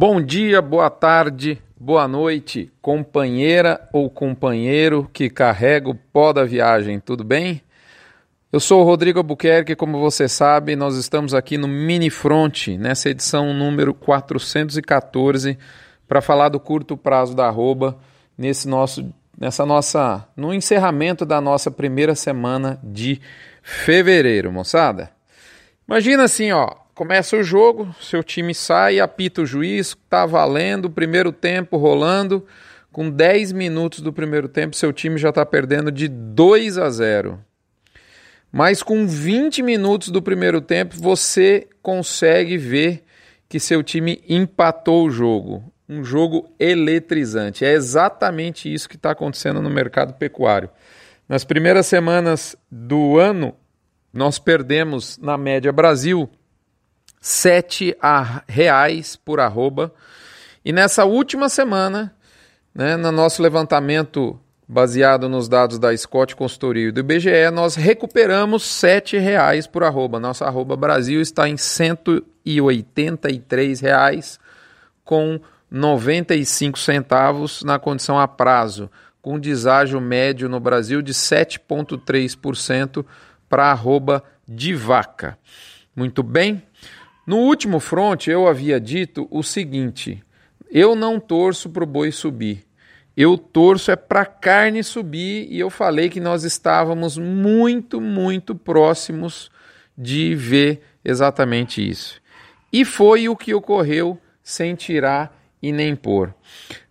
Bom dia, boa tarde, boa noite, companheira ou companheiro que carrega o pó da viagem, tudo bem? Eu sou o Rodrigo Albuquerque, como você sabe, nós estamos aqui no Mini Front, nessa edição número 414, para falar do curto prazo da arroba, nesse nosso, nessa nossa, no encerramento da nossa primeira semana de fevereiro, moçada. Imagina assim, ó, Começa o jogo, seu time sai, apita o juiz, tá valendo, primeiro tempo rolando. Com 10 minutos do primeiro tempo, seu time já está perdendo de 2 a 0. Mas com 20 minutos do primeiro tempo, você consegue ver que seu time empatou o jogo. Um jogo eletrizante. É exatamente isso que está acontecendo no mercado pecuário. Nas primeiras semanas do ano, nós perdemos, na média Brasil, 7 reais por arroba. E nessa última semana, né, no nosso levantamento baseado nos dados da Scott Consultoria e do IBGE, nós recuperamos 7 reais por arroba. Nossa arroba Brasil está em 183 reais com 95 centavos na condição a prazo, com deságio médio no Brasil de 7,3% para arroba de vaca. Muito bem? No último front, eu havia dito o seguinte: eu não torço para o boi subir. Eu torço é para a carne subir e eu falei que nós estávamos muito, muito próximos de ver exatamente isso. E foi o que ocorreu sem tirar e nem pôr.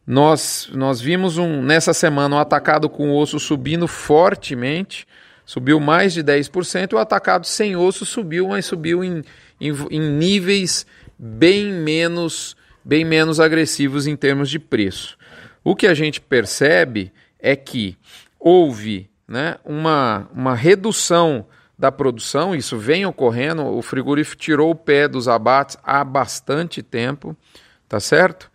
Nós, nós vimos um, nessa semana um atacado com osso subindo fortemente, subiu mais de 10%, o atacado sem osso subiu, mas subiu em em, em níveis bem menos, bem menos agressivos em termos de preço. O que a gente percebe é que houve né, uma, uma redução da produção, isso vem ocorrendo, o frigorífico tirou o pé dos abates há bastante tempo, tá certo?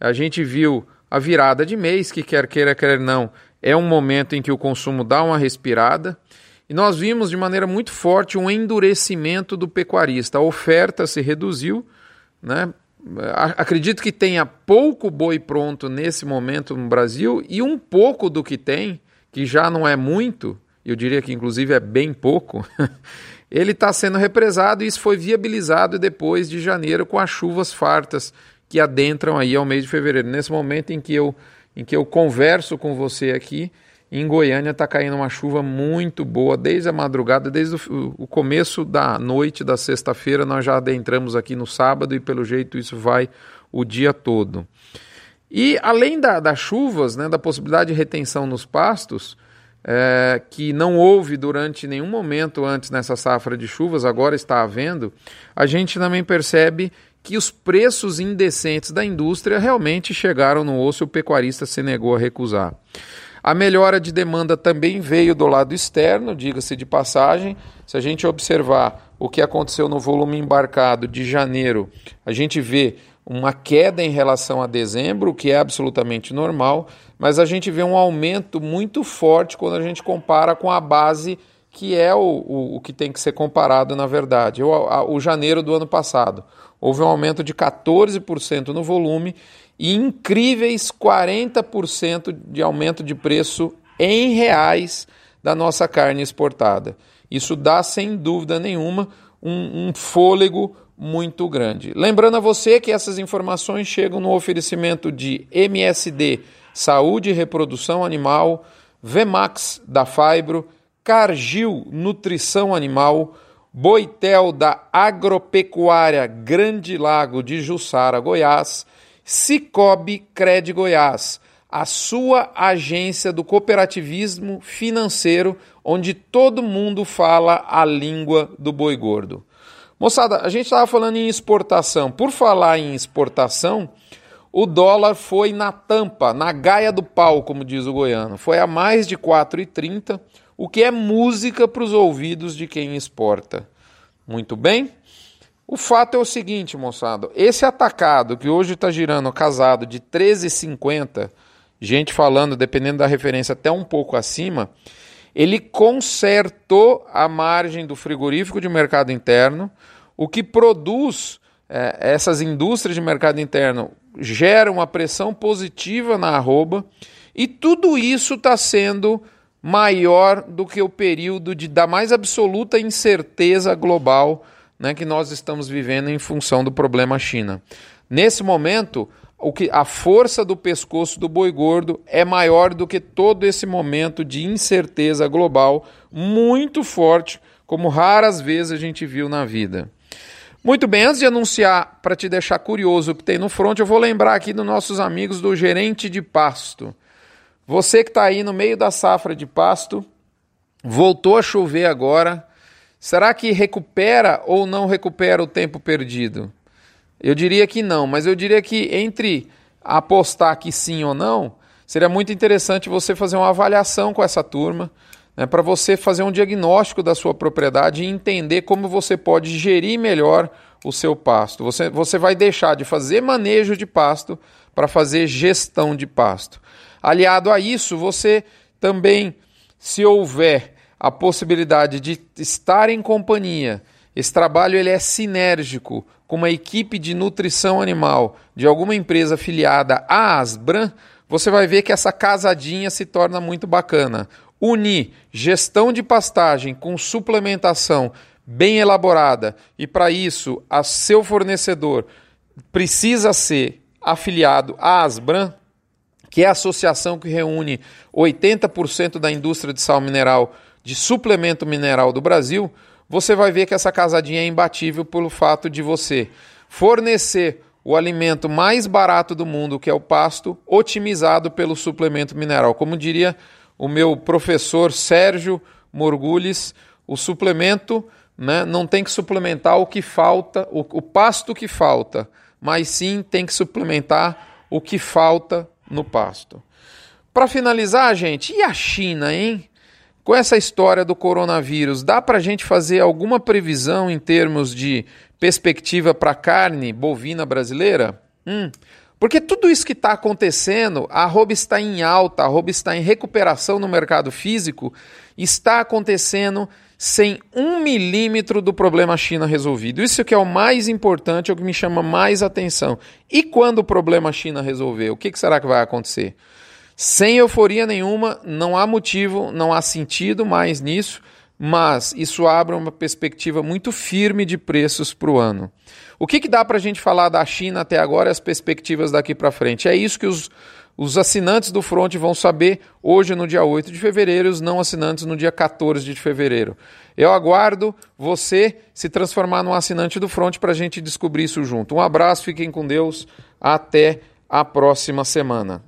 A gente viu a virada de mês, que quer queira, quer não, é um momento em que o consumo dá uma respirada, nós vimos de maneira muito forte um endurecimento do pecuarista. A oferta se reduziu, né? Acredito que tenha pouco boi pronto nesse momento no Brasil e um pouco do que tem, que já não é muito, eu diria que inclusive é bem pouco, ele está sendo represado e isso foi viabilizado depois de janeiro com as chuvas fartas que adentram aí ao mês de fevereiro. Nesse momento em que eu, em que eu converso com você aqui, em Goiânia está caindo uma chuva muito boa desde a madrugada, desde o, o começo da noite da sexta-feira. Nós já adentramos aqui no sábado e, pelo jeito, isso vai o dia todo. E além da, das chuvas, né, da possibilidade de retenção nos pastos, é, que não houve durante nenhum momento antes nessa safra de chuvas, agora está havendo, a gente também percebe que os preços indecentes da indústria realmente chegaram no osso e o pecuarista se negou a recusar. A melhora de demanda também veio do lado externo, diga-se de passagem. Se a gente observar o que aconteceu no volume embarcado de janeiro, a gente vê uma queda em relação a dezembro, o que é absolutamente normal, mas a gente vê um aumento muito forte quando a gente compara com a base que é o, o, o que tem que ser comparado, na verdade. O, a, o janeiro do ano passado. Houve um aumento de 14% no volume e incríveis 40% de aumento de preço em reais da nossa carne exportada. Isso dá, sem dúvida nenhuma, um, um fôlego muito grande. Lembrando a você que essas informações chegam no oferecimento de MSD Saúde e Reprodução Animal, Vemax da Fibro, Cargil Nutrição Animal, Boitel da Agropecuária Grande Lago de Jussara, Goiás, Cicobi Cred Goiás, a sua agência do cooperativismo financeiro, onde todo mundo fala a língua do boi gordo. Moçada, a gente estava falando em exportação. Por falar em exportação, o dólar foi na tampa, na gaia do pau, como diz o goiano. Foi a mais de 4,30, o que é música para os ouvidos de quem exporta. Muito bem? O fato é o seguinte, moçada: esse atacado que hoje está girando casado de 13,50, gente falando, dependendo da referência, até um pouco acima, ele consertou a margem do frigorífico de mercado interno, o que produz é, essas indústrias de mercado interno geram uma pressão positiva na arroba e tudo isso está sendo maior do que o período de, da mais absoluta incerteza global né, que nós estamos vivendo em função do problema China. Nesse momento, o que a força do pescoço do boi gordo é maior do que todo esse momento de incerteza global muito forte, como raras vezes a gente viu na vida. Muito bem, antes de anunciar, para te deixar curioso o que tem no front, eu vou lembrar aqui dos nossos amigos do gerente de pasto. Você que está aí no meio da safra de pasto, voltou a chover agora. Será que recupera ou não recupera o tempo perdido? Eu diria que não, mas eu diria que entre apostar que sim ou não, seria muito interessante você fazer uma avaliação com essa turma, né, para você fazer um diagnóstico da sua propriedade e entender como você pode gerir melhor o seu pasto. Você, você vai deixar de fazer manejo de pasto para fazer gestão de pasto. Aliado a isso, você também, se houver a possibilidade de estar em companhia, esse trabalho ele é sinérgico com uma equipe de nutrição animal de alguma empresa afiliada à Asbran, você vai ver que essa casadinha se torna muito bacana. Unir gestão de pastagem com suplementação bem elaborada. E para isso a seu fornecedor precisa ser afiliado à Asbran, que é a associação que reúne 80% da indústria de sal mineral, de suplemento mineral do Brasil, você vai ver que essa casadinha é imbatível pelo fato de você fornecer o alimento mais barato do mundo, que é o pasto, otimizado pelo suplemento mineral. Como diria o meu professor Sérgio Morgulhes, o suplemento né, não tem que suplementar o que falta, o, o pasto que falta, mas sim tem que suplementar o que falta no pasto. Para finalizar, gente, e a China, hein? Com essa história do coronavírus, dá para a gente fazer alguma previsão em termos de perspectiva para a carne bovina brasileira? Hum. Porque tudo isso que está acontecendo, a arroba está em alta, a arroba está em recuperação no mercado físico, está acontecendo sem um milímetro do problema China resolvido. Isso que é o mais importante, é o que me chama mais atenção. E quando o problema China resolver, o que, que será que vai acontecer? Sem euforia nenhuma, não há motivo, não há sentido mais nisso, mas isso abre uma perspectiva muito firme de preços para o ano. O que, que dá para a gente falar da China até agora e as perspectivas daqui para frente? É isso que os os assinantes do Front vão saber hoje, no dia 8 de fevereiro, e os não assinantes no dia 14 de fevereiro. Eu aguardo você se transformar num assinante do Front para a gente descobrir isso junto. Um abraço, fiquem com Deus, até a próxima semana.